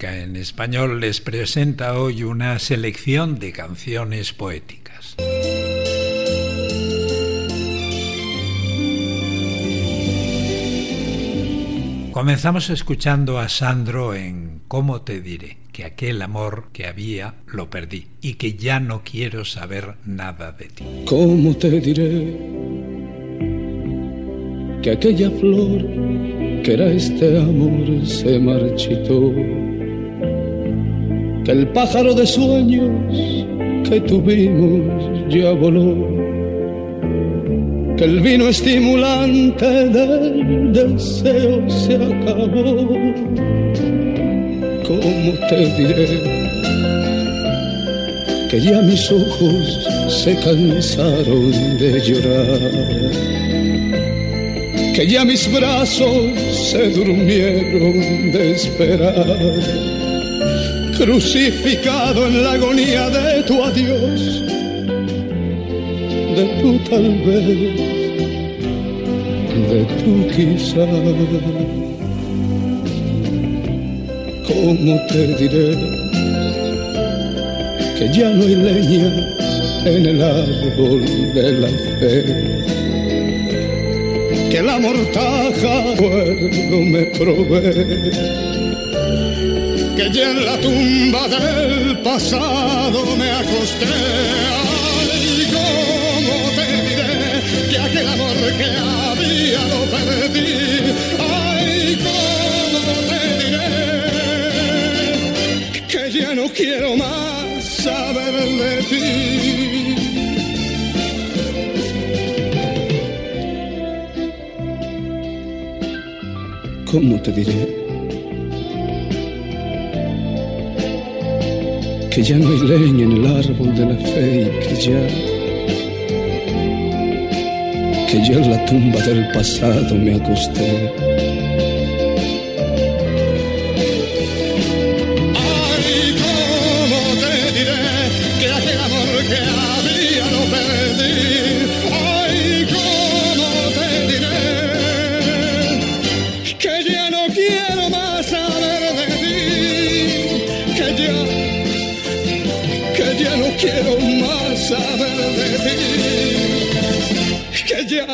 En español les presenta hoy una selección de canciones poéticas. Comenzamos escuchando a Sandro en ¿Cómo te diré? que aquel amor que había lo perdí y que ya no quiero saber nada de ti. ¿Cómo te diré que aquella flor que era este amor se marchitó? El pájaro de sueños que tuvimos ya voló que el vino estimulante del deseo se acabó. ¿Cómo te diré? Que ya mis ojos se cansaron de llorar. Que ya mis brazos se durmieron de esperar. Crucificado en la agonía de tu adiós de tu tal vez, de tu quizá. ¿Cómo te diré que ya no hay leña en el árbol de la fe? Que la mortaja fuego me provee que ya en la tumba del pasado me acosté aquel amor que había lo perdí. Ay, cómo te diré que ya no quiero más saber de ti. ¿Cómo te diré? Que ya no hay leña en el árbol de la fe y que ya que yo en la tumba del pasado me acosté. Ya no quiero más saber de ti que ya,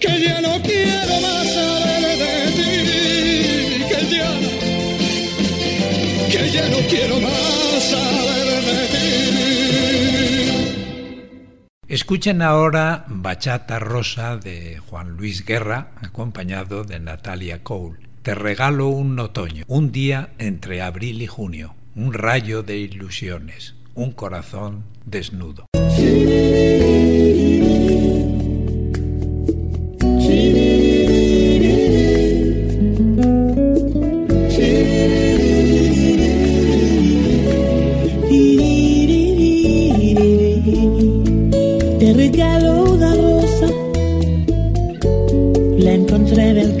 que ya no quiero más saber de ti, que ya, que ya no quiero más saber de ti. Escuchen ahora Bachata Rosa de Juan Luis Guerra, acompañado de Natalia Cole. Te regalo un otoño, un día entre abril y junio, un rayo de ilusiones, un corazón desnudo. Yo soy satélite y tú eres el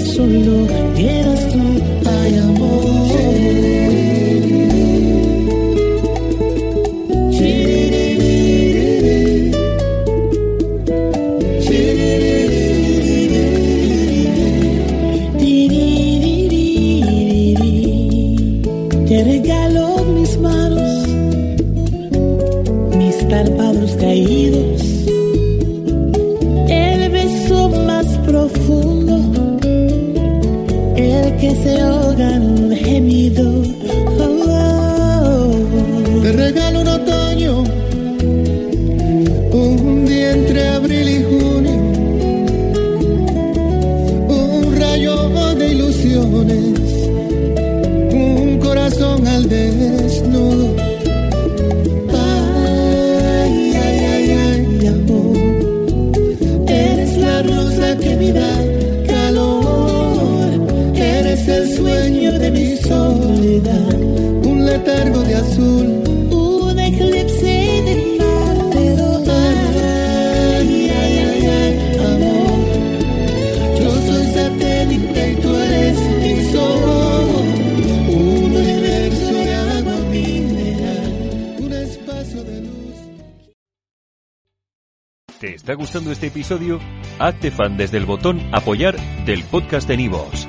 solo quieras tú, ay amor. De azul. Un eclipse de Marte. Ay, ay, ay, amor. Yo soy satélite y tú eres mi sol. Un universo de agua un espacio de luz. ¿Te está gustando este episodio? Hazte fan desde el botón Apoyar del podcast de Nivos.